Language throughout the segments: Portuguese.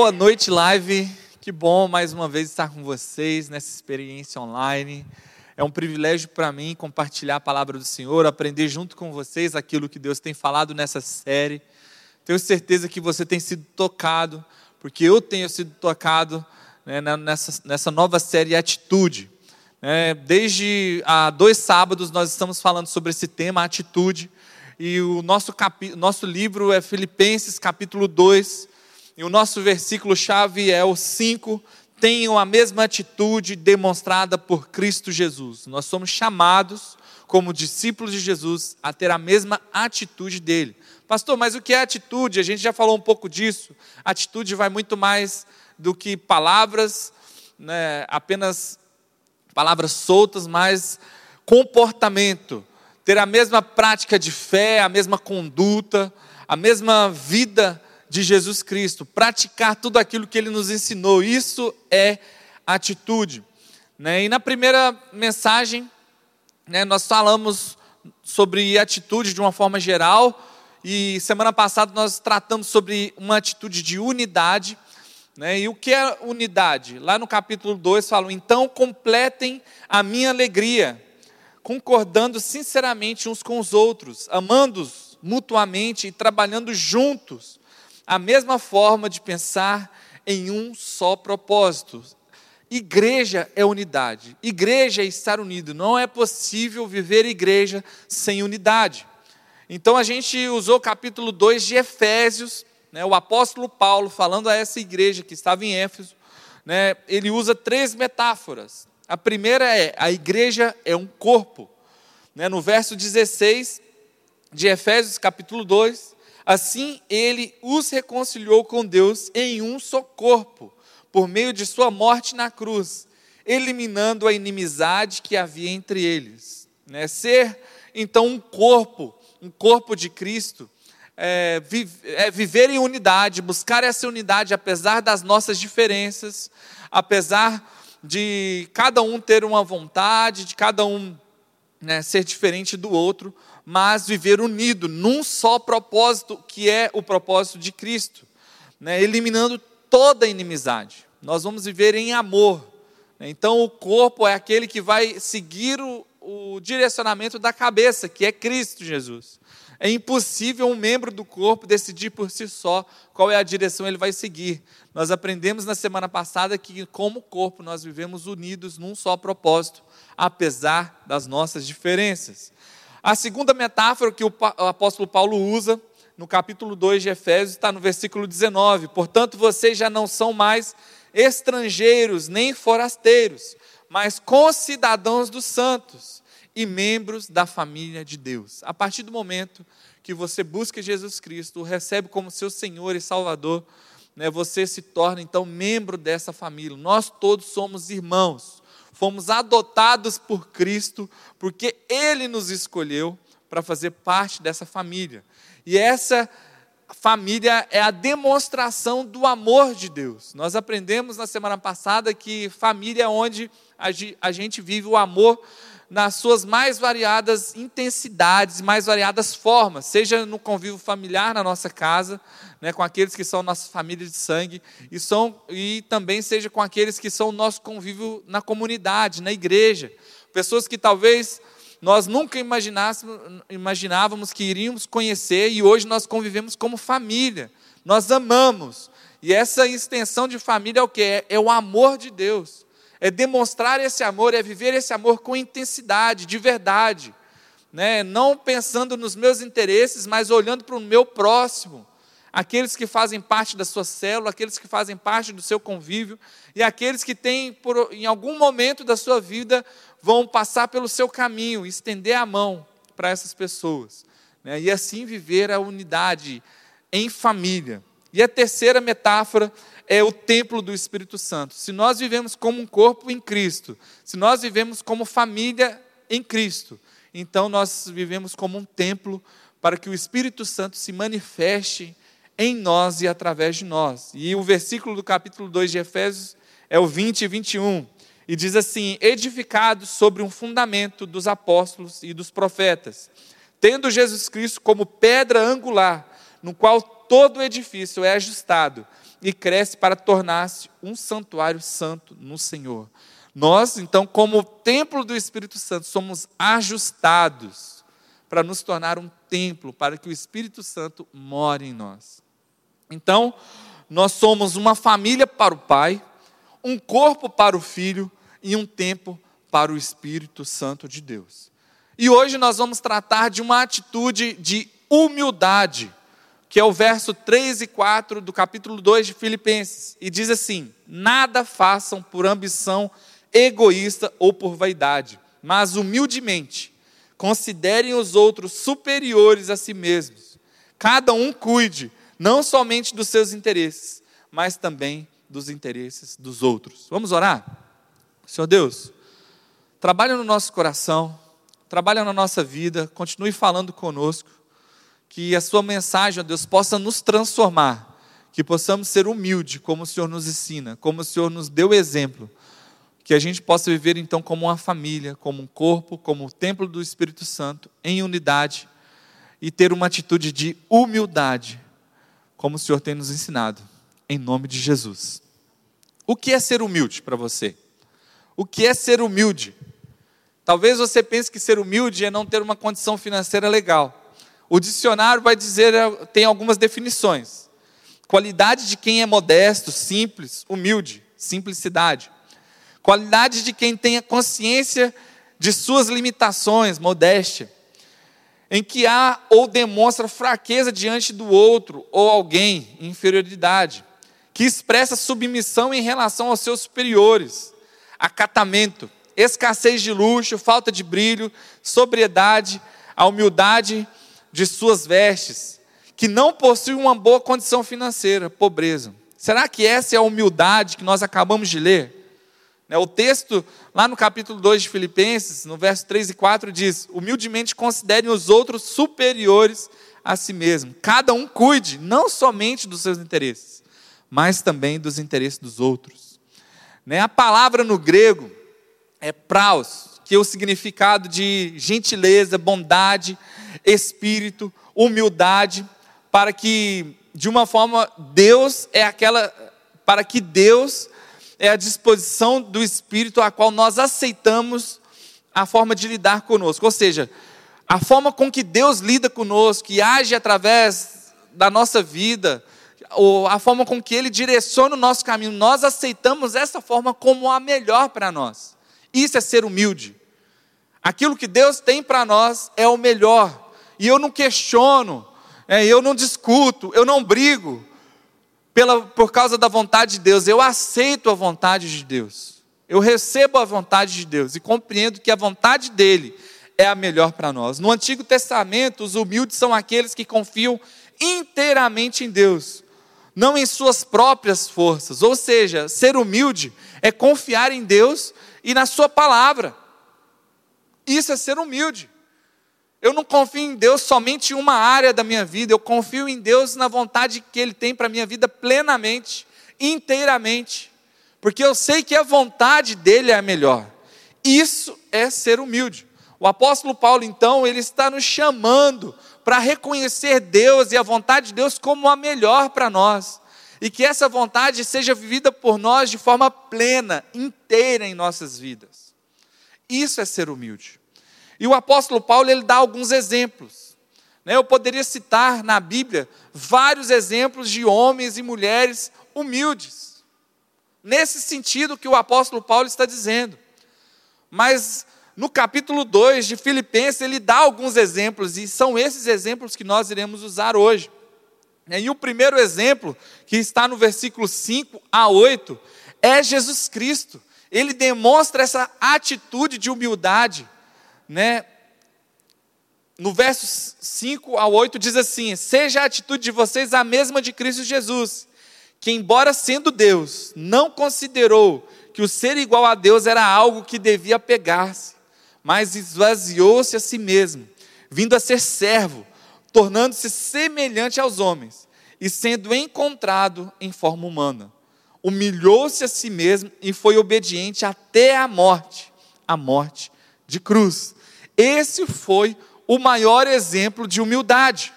Boa noite, live. Que bom mais uma vez estar com vocês nessa experiência online. É um privilégio para mim compartilhar a palavra do Senhor, aprender junto com vocês aquilo que Deus tem falado nessa série. Tenho certeza que você tem sido tocado, porque eu tenho sido tocado né, nessa, nessa nova série Atitude. É, desde há dois sábados nós estamos falando sobre esse tema, atitude, e o nosso, capi, nosso livro é Filipenses capítulo 2, e o nosso versículo-chave é o 5, tenham a mesma atitude demonstrada por Cristo Jesus. Nós somos chamados, como discípulos de Jesus, a ter a mesma atitude dele. Pastor, mas o que é atitude? A gente já falou um pouco disso. Atitude vai muito mais do que palavras, né, apenas palavras soltas, mas comportamento, ter a mesma prática de fé, a mesma conduta, a mesma vida de Jesus Cristo, praticar tudo aquilo que ele nos ensinou, isso é atitude. Né? E na primeira mensagem, né, nós falamos sobre atitude de uma forma geral, e semana passada nós tratamos sobre uma atitude de unidade. Né? E o que é unidade? Lá no capítulo 2 falam: então completem a minha alegria, concordando sinceramente uns com os outros, amando-os mutuamente e trabalhando juntos, a mesma forma de pensar em um só propósito. Igreja é unidade, igreja é estar unido, não é possível viver igreja sem unidade. Então a gente usou o capítulo 2 de Efésios né, o apóstolo Paulo, falando a essa igreja que estava em Éfeso, né, ele usa três metáforas. A primeira é: a igreja é um corpo. Né, no verso 16 de Efésios, capítulo 2, assim ele os reconciliou com Deus em um só corpo, por meio de sua morte na cruz, eliminando a inimizade que havia entre eles. Né, ser então um corpo, um corpo de Cristo, é, é, viver em unidade, buscar essa unidade, apesar das nossas diferenças, apesar de cada um ter uma vontade, de cada um né, ser diferente do outro, mas viver unido num só propósito, que é o propósito de Cristo, né, eliminando toda inimizade. Nós vamos viver em amor. Então, o corpo é aquele que vai seguir o, o direcionamento da cabeça, que é Cristo Jesus. É impossível um membro do corpo decidir por si só qual é a direção ele vai seguir. Nós aprendemos na semana passada que, como corpo, nós vivemos unidos num só propósito, apesar das nossas diferenças. A segunda metáfora que o apóstolo Paulo usa no capítulo 2 de Efésios está no versículo 19: Portanto, vocês já não são mais estrangeiros nem forasteiros, mas concidadãos dos santos e membros da família de Deus. A partir do momento que você busca Jesus Cristo, o recebe como seu Senhor e Salvador, né, você se torna então membro dessa família. Nós todos somos irmãos, fomos adotados por Cristo, porque Ele nos escolheu para fazer parte dessa família. E essa família é a demonstração do amor de Deus. Nós aprendemos na semana passada que família é onde a gente vive o amor nas suas mais variadas intensidades, mais variadas formas, seja no convívio familiar na nossa casa, né, com aqueles que são nossa família de sangue, e, são, e também seja com aqueles que são nosso convívio na comunidade, na igreja. Pessoas que talvez nós nunca imaginávamos que iríamos conhecer e hoje nós convivemos como família. Nós amamos. E essa extensão de família é o que? É, é o amor de Deus é demonstrar esse amor, é viver esse amor com intensidade, de verdade, né? não pensando nos meus interesses, mas olhando para o meu próximo, aqueles que fazem parte da sua célula, aqueles que fazem parte do seu convívio, e aqueles que têm, por, em algum momento da sua vida, vão passar pelo seu caminho, estender a mão para essas pessoas, né? e assim viver a unidade em família. E a terceira metáfora é o templo do Espírito Santo. Se nós vivemos como um corpo em Cristo, se nós vivemos como família em Cristo, então nós vivemos como um templo para que o Espírito Santo se manifeste em nós e através de nós. E o versículo do capítulo 2 de Efésios é o 20 e 21. E diz assim: edificados sobre um fundamento dos apóstolos e dos profetas, tendo Jesus Cristo como pedra angular, no qual todo edifício é ajustado e cresce para tornar-se um santuário santo no Senhor. Nós, então, como templo do Espírito Santo, somos ajustados para nos tornar um templo, para que o Espírito Santo more em nós. Então, nós somos uma família para o Pai, um corpo para o Filho e um tempo para o Espírito Santo de Deus. E hoje nós vamos tratar de uma atitude de humildade, que é o verso 3 e 4 do capítulo 2 de Filipenses, e diz assim: Nada façam por ambição egoísta ou por vaidade, mas humildemente considerem os outros superiores a si mesmos. Cada um cuide não somente dos seus interesses, mas também dos interesses dos outros. Vamos orar? Senhor Deus, trabalha no nosso coração, trabalha na nossa vida, continue falando conosco, que a Sua mensagem, ó Deus, possa nos transformar, que possamos ser humildes, como o Senhor nos ensina, como o Senhor nos deu exemplo, que a gente possa viver então como uma família, como um corpo, como o templo do Espírito Santo, em unidade, e ter uma atitude de humildade como o Senhor tem nos ensinado, em nome de Jesus. O que é ser humilde para você? O que é ser humilde? Talvez você pense que ser humilde é não ter uma condição financeira legal. O dicionário vai dizer, tem algumas definições. Qualidade de quem é modesto, simples, humilde, simplicidade. Qualidade de quem tem a consciência de suas limitações, modéstia em que há ou demonstra fraqueza diante do outro ou alguém, inferioridade, que expressa submissão em relação aos seus superiores, acatamento, escassez de luxo, falta de brilho, sobriedade, a humildade de suas vestes, que não possui uma boa condição financeira, pobreza. Será que essa é a humildade que nós acabamos de ler? Né, o texto, lá no capítulo 2 de Filipenses, no verso 3 e 4, diz: Humildemente considerem os outros superiores a si mesmo. Cada um cuide não somente dos seus interesses, mas também dos interesses dos outros. Né, a palavra no grego é praus, que é o significado de gentileza, bondade, espírito, humildade, para que, de uma forma, Deus é aquela. Para que Deus é a disposição do Espírito a qual nós aceitamos a forma de lidar conosco. Ou seja, a forma com que Deus lida conosco, e age através da nossa vida, ou a forma com que Ele direciona o nosso caminho, nós aceitamos essa forma como a melhor para nós. Isso é ser humilde. Aquilo que Deus tem para nós é o melhor. E eu não questiono, é, eu não discuto, eu não brigo, pela, por causa da vontade de Deus, eu aceito a vontade de Deus. Eu recebo a vontade de Deus e compreendo que a vontade dele é a melhor para nós. No Antigo Testamento, os humildes são aqueles que confiam inteiramente em Deus, não em suas próprias forças. Ou seja, ser humilde é confiar em Deus e na Sua palavra. Isso é ser humilde. Eu não confio em Deus somente em uma área da minha vida, eu confio em Deus na vontade que Ele tem para a minha vida plenamente, inteiramente, porque eu sei que a vontade dEle é a melhor. Isso é ser humilde. O apóstolo Paulo, então, ele está nos chamando para reconhecer Deus e a vontade de Deus como a melhor para nós, e que essa vontade seja vivida por nós de forma plena, inteira em nossas vidas. Isso é ser humilde. E o apóstolo Paulo ele dá alguns exemplos. Né? Eu poderia citar na Bíblia vários exemplos de homens e mulheres humildes. Nesse sentido que o apóstolo Paulo está dizendo. Mas no capítulo 2 de Filipenses, ele dá alguns exemplos, e são esses exemplos que nós iremos usar hoje. E o primeiro exemplo, que está no versículo 5 a 8, é Jesus Cristo. Ele demonstra essa atitude de humildade né? No versos 5 ao 8 diz assim: Seja a atitude de vocês a mesma de Cristo Jesus, que, embora sendo Deus, não considerou que o ser igual a Deus era algo que devia pegar-se, mas esvaziou-se a si mesmo, vindo a ser servo, tornando-se semelhante aos homens, e sendo encontrado em forma humana. Humilhou-se a si mesmo e foi obediente até a morte a morte de cruz. Esse foi o maior exemplo de humildade.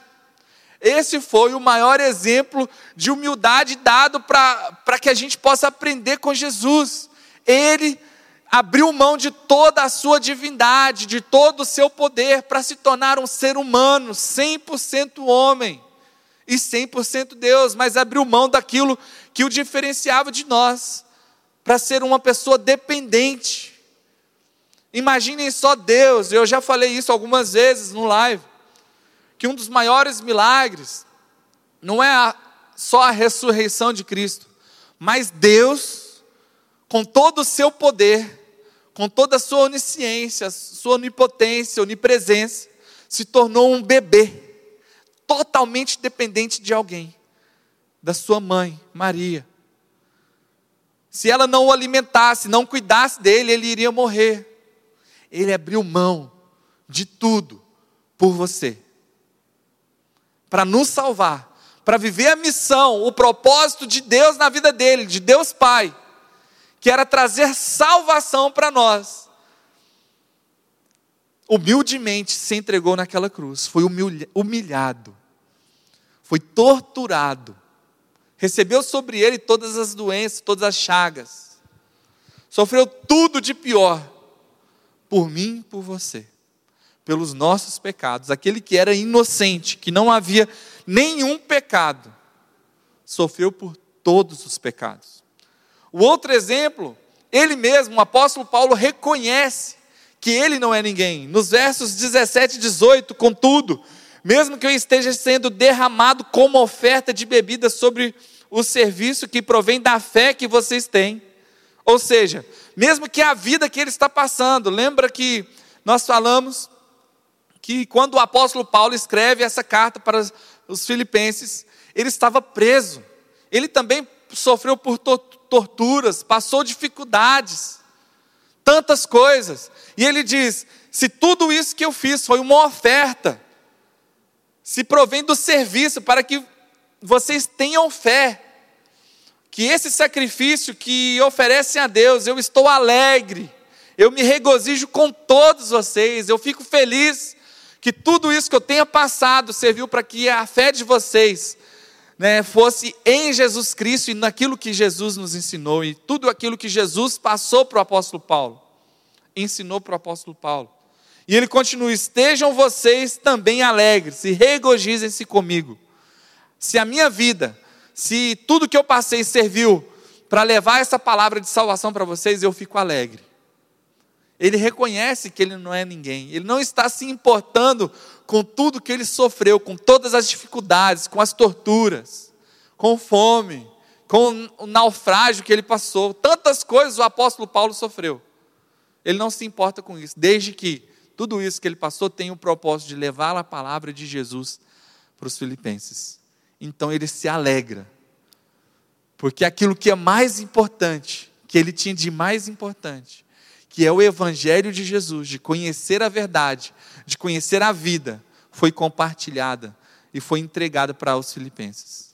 Esse foi o maior exemplo de humildade dado para que a gente possa aprender com Jesus. Ele abriu mão de toda a sua divindade, de todo o seu poder, para se tornar um ser humano, 100% homem e 100% Deus, mas abriu mão daquilo que o diferenciava de nós, para ser uma pessoa dependente. Imaginem só Deus, eu já falei isso algumas vezes no live, que um dos maiores milagres não é a, só a ressurreição de Cristo, mas Deus, com todo o seu poder, com toda a sua onisciência, sua onipotência, onipresença, se tornou um bebê totalmente dependente de alguém, da sua mãe, Maria. Se ela não o alimentasse, não cuidasse dele, ele iria morrer. Ele abriu mão de tudo por você, para nos salvar, para viver a missão, o propósito de Deus na vida dele, de Deus Pai, que era trazer salvação para nós humildemente se entregou naquela cruz, foi humilhado, foi torturado, recebeu sobre ele todas as doenças, todas as chagas, sofreu tudo de pior, por mim e por você, pelos nossos pecados. Aquele que era inocente, que não havia nenhum pecado, sofreu por todos os pecados. O outro exemplo, ele mesmo, o apóstolo Paulo, reconhece que ele não é ninguém. Nos versos 17 e 18, contudo, mesmo que eu esteja sendo derramado como oferta de bebida sobre o serviço que provém da fé que vocês têm. Ou seja, mesmo que a vida que ele está passando, lembra que nós falamos que quando o apóstolo Paulo escreve essa carta para os filipenses, ele estava preso. Ele também sofreu por torturas, passou dificuldades tantas coisas. E ele diz: se tudo isso que eu fiz foi uma oferta, se provém do serviço para que vocês tenham fé, que esse sacrifício que oferecem a Deus, eu estou alegre, eu me regozijo com todos vocês, eu fico feliz que tudo isso que eu tenha passado serviu para que a fé de vocês né, fosse em Jesus Cristo e naquilo que Jesus nos ensinou, e tudo aquilo que Jesus passou para o apóstolo Paulo, ensinou para o apóstolo Paulo. E ele continua: estejam vocês também alegres e regozijem-se comigo. Se a minha vida, se tudo que eu passei serviu para levar essa palavra de salvação para vocês, eu fico alegre. Ele reconhece que ele não é ninguém, ele não está se importando com tudo que ele sofreu, com todas as dificuldades, com as torturas, com fome, com o naufrágio que ele passou, tantas coisas o apóstolo Paulo sofreu. Ele não se importa com isso, desde que tudo isso que ele passou tem o propósito de levar a palavra de Jesus para os filipenses. Então ele se alegra, porque aquilo que é mais importante, que ele tinha de mais importante, que é o evangelho de Jesus, de conhecer a verdade, de conhecer a vida, foi compartilhada e foi entregada para os filipenses.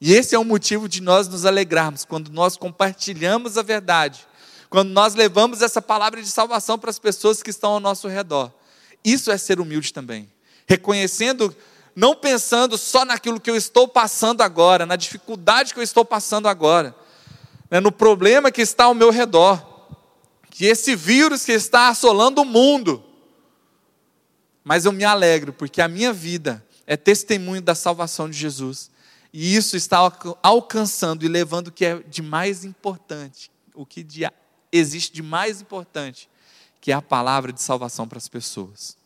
E esse é o motivo de nós nos alegrarmos quando nós compartilhamos a verdade, quando nós levamos essa palavra de salvação para as pessoas que estão ao nosso redor. Isso é ser humilde também, reconhecendo, não pensando só naquilo que eu estou passando agora, na dificuldade que eu estou passando agora, né, no problema que está ao meu redor, que esse vírus que está assolando o mundo, mas eu me alegro, porque a minha vida é testemunho da salvação de Jesus. E isso está alcançando e levando o que é de mais importante, o que existe de mais importante, que é a palavra de salvação para as pessoas.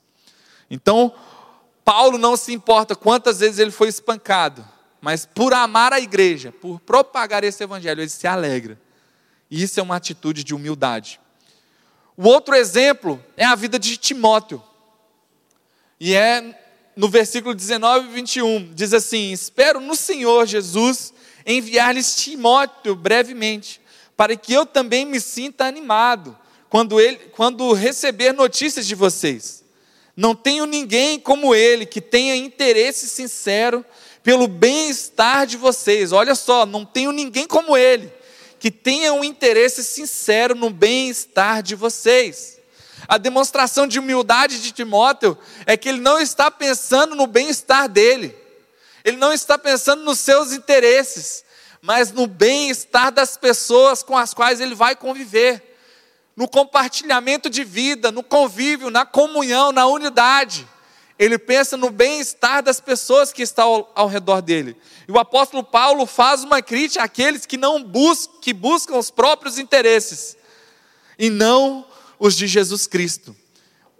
Então, Paulo não se importa quantas vezes ele foi espancado, mas por amar a igreja, por propagar esse evangelho, ele se alegra. E isso é uma atitude de humildade. O outro exemplo é a vida de Timóteo. E é no versículo 19 e 21, diz assim: Espero no Senhor Jesus enviar-lhes Timóteo brevemente, para que eu também me sinta animado quando, ele, quando receber notícias de vocês. Não tenho ninguém como ele que tenha interesse sincero pelo bem-estar de vocês. Olha só, não tenho ninguém como ele que tenha um interesse sincero no bem-estar de vocês. A demonstração de humildade de Timóteo é que ele não está pensando no bem-estar dele. Ele não está pensando nos seus interesses, mas no bem-estar das pessoas com as quais ele vai conviver, no compartilhamento de vida, no convívio, na comunhão, na unidade. Ele pensa no bem-estar das pessoas que estão ao, ao, redor dele. E o apóstolo Paulo faz uma crítica àqueles que não buscam, que buscam os próprios interesses e não os de Jesus Cristo.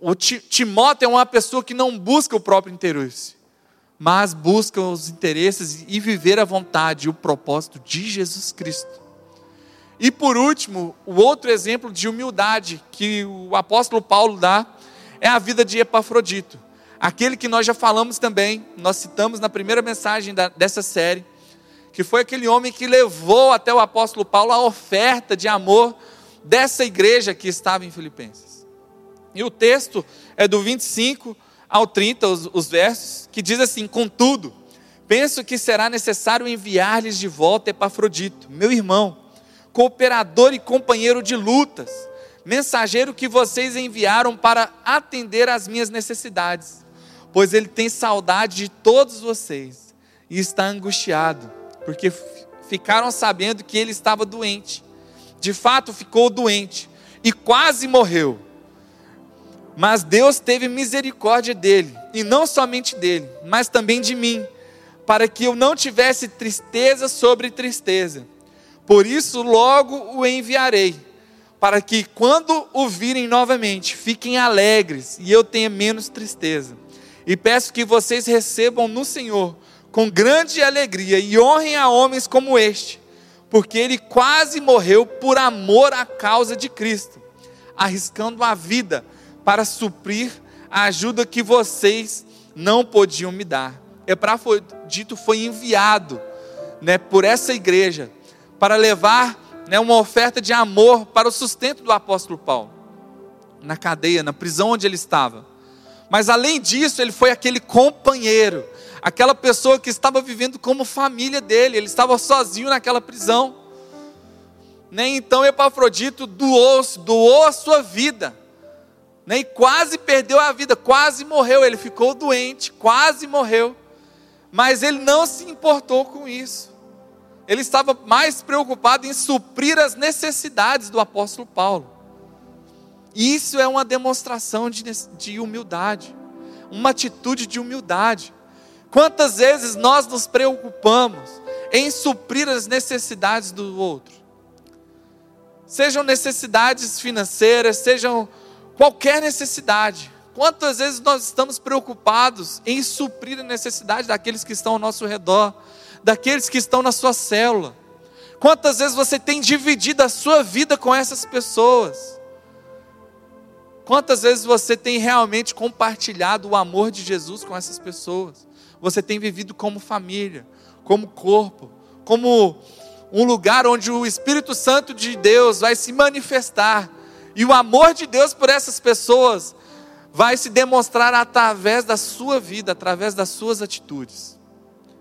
O Timóteo é uma pessoa que não busca o próprio interesse, mas busca os interesses e viver a vontade e o propósito de Jesus Cristo. E por último, o outro exemplo de humildade que o apóstolo Paulo dá é a vida de Epafrodito. Aquele que nós já falamos também, nós citamos na primeira mensagem da, dessa série, que foi aquele homem que levou até o apóstolo Paulo a oferta de amor dessa igreja que estava em Filipenses. E o texto é do 25 ao 30, os, os versos, que diz assim: Contudo, penso que será necessário enviar-lhes de volta Epafrodito, meu irmão, cooperador e companheiro de lutas, mensageiro que vocês enviaram para atender às minhas necessidades, pois ele tem saudade de todos vocês e está angustiado, porque ficaram sabendo que ele estava doente. De fato, ficou doente e quase morreu. Mas Deus teve misericórdia dele, e não somente dele, mas também de mim, para que eu não tivesse tristeza sobre tristeza. Por isso, logo o enviarei, para que, quando o virem novamente, fiquem alegres e eu tenha menos tristeza. E peço que vocês recebam no Senhor com grande alegria e honrem a homens como este, porque ele quase morreu por amor à causa de Cristo, arriscando a vida para suprir a ajuda que vocês não podiam me dar. Epafrodito foi enviado né, por essa igreja para levar né, uma oferta de amor para o sustento do apóstolo Paulo, na cadeia, na prisão onde ele estava. Mas além disso, ele foi aquele companheiro, aquela pessoa que estava vivendo como família dele, ele estava sozinho naquela prisão. Né? Então Epafrodito doou, doou a sua vida né? e quase perdeu a vida, quase morreu. Ele ficou doente, quase morreu, mas ele não se importou com isso. Ele estava mais preocupado em suprir as necessidades do apóstolo Paulo. E isso é uma demonstração de, de humildade, uma atitude de humildade. Quantas vezes nós nos preocupamos em suprir as necessidades do outro? Sejam necessidades financeiras, sejam qualquer necessidade. Quantas vezes nós estamos preocupados em suprir a necessidade daqueles que estão ao nosso redor, daqueles que estão na sua célula? Quantas vezes você tem dividido a sua vida com essas pessoas? Quantas vezes você tem realmente compartilhado o amor de Jesus com essas pessoas? Você tem vivido como família, como corpo, como um lugar onde o Espírito Santo de Deus vai se manifestar e o amor de Deus por essas pessoas vai se demonstrar através da sua vida, através das suas atitudes.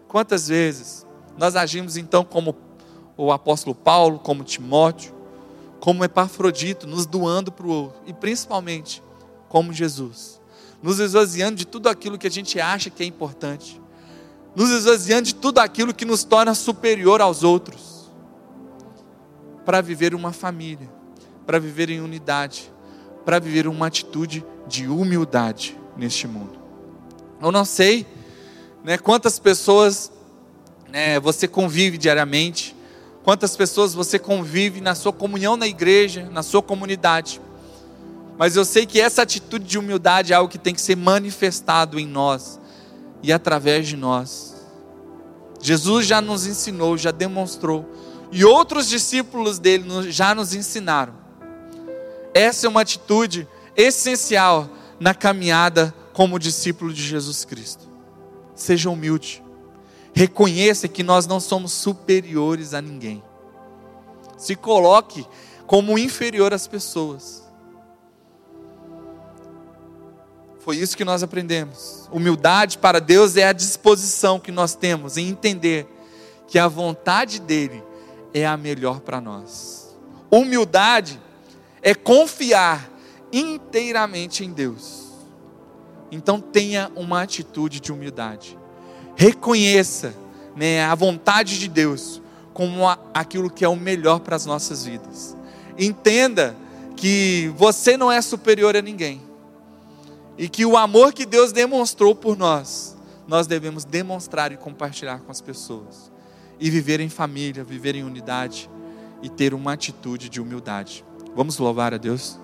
Quantas vezes nós agimos então como o apóstolo Paulo, como Timóteo, como Epafrodito, nos doando para o outro, e principalmente como Jesus, nos esvaziando de tudo aquilo que a gente acha que é importante, nos esvaziando de tudo aquilo que nos torna superior aos outros, para viver uma família para viver em unidade, para viver uma atitude de humildade neste mundo. Eu não sei né, quantas pessoas né, você convive diariamente, quantas pessoas você convive na sua comunhão na igreja, na sua comunidade. Mas eu sei que essa atitude de humildade é algo que tem que ser manifestado em nós e através de nós. Jesus já nos ensinou, já demonstrou, e outros discípulos dele já nos ensinaram essa é uma atitude essencial na caminhada como discípulo de Jesus Cristo. Seja humilde. Reconheça que nós não somos superiores a ninguém. Se coloque como inferior às pessoas. Foi isso que nós aprendemos. Humildade para Deus é a disposição que nós temos em entender que a vontade dele é a melhor para nós. Humildade é confiar inteiramente em Deus. Então tenha uma atitude de humildade. reconheça né, a vontade de Deus como aquilo que é o melhor para as nossas vidas. Entenda que você não é superior a ninguém. E que o amor que Deus demonstrou por nós, nós devemos demonstrar e compartilhar com as pessoas. E viver em família, viver em unidade e ter uma atitude de humildade. Vamos louvar a Deus?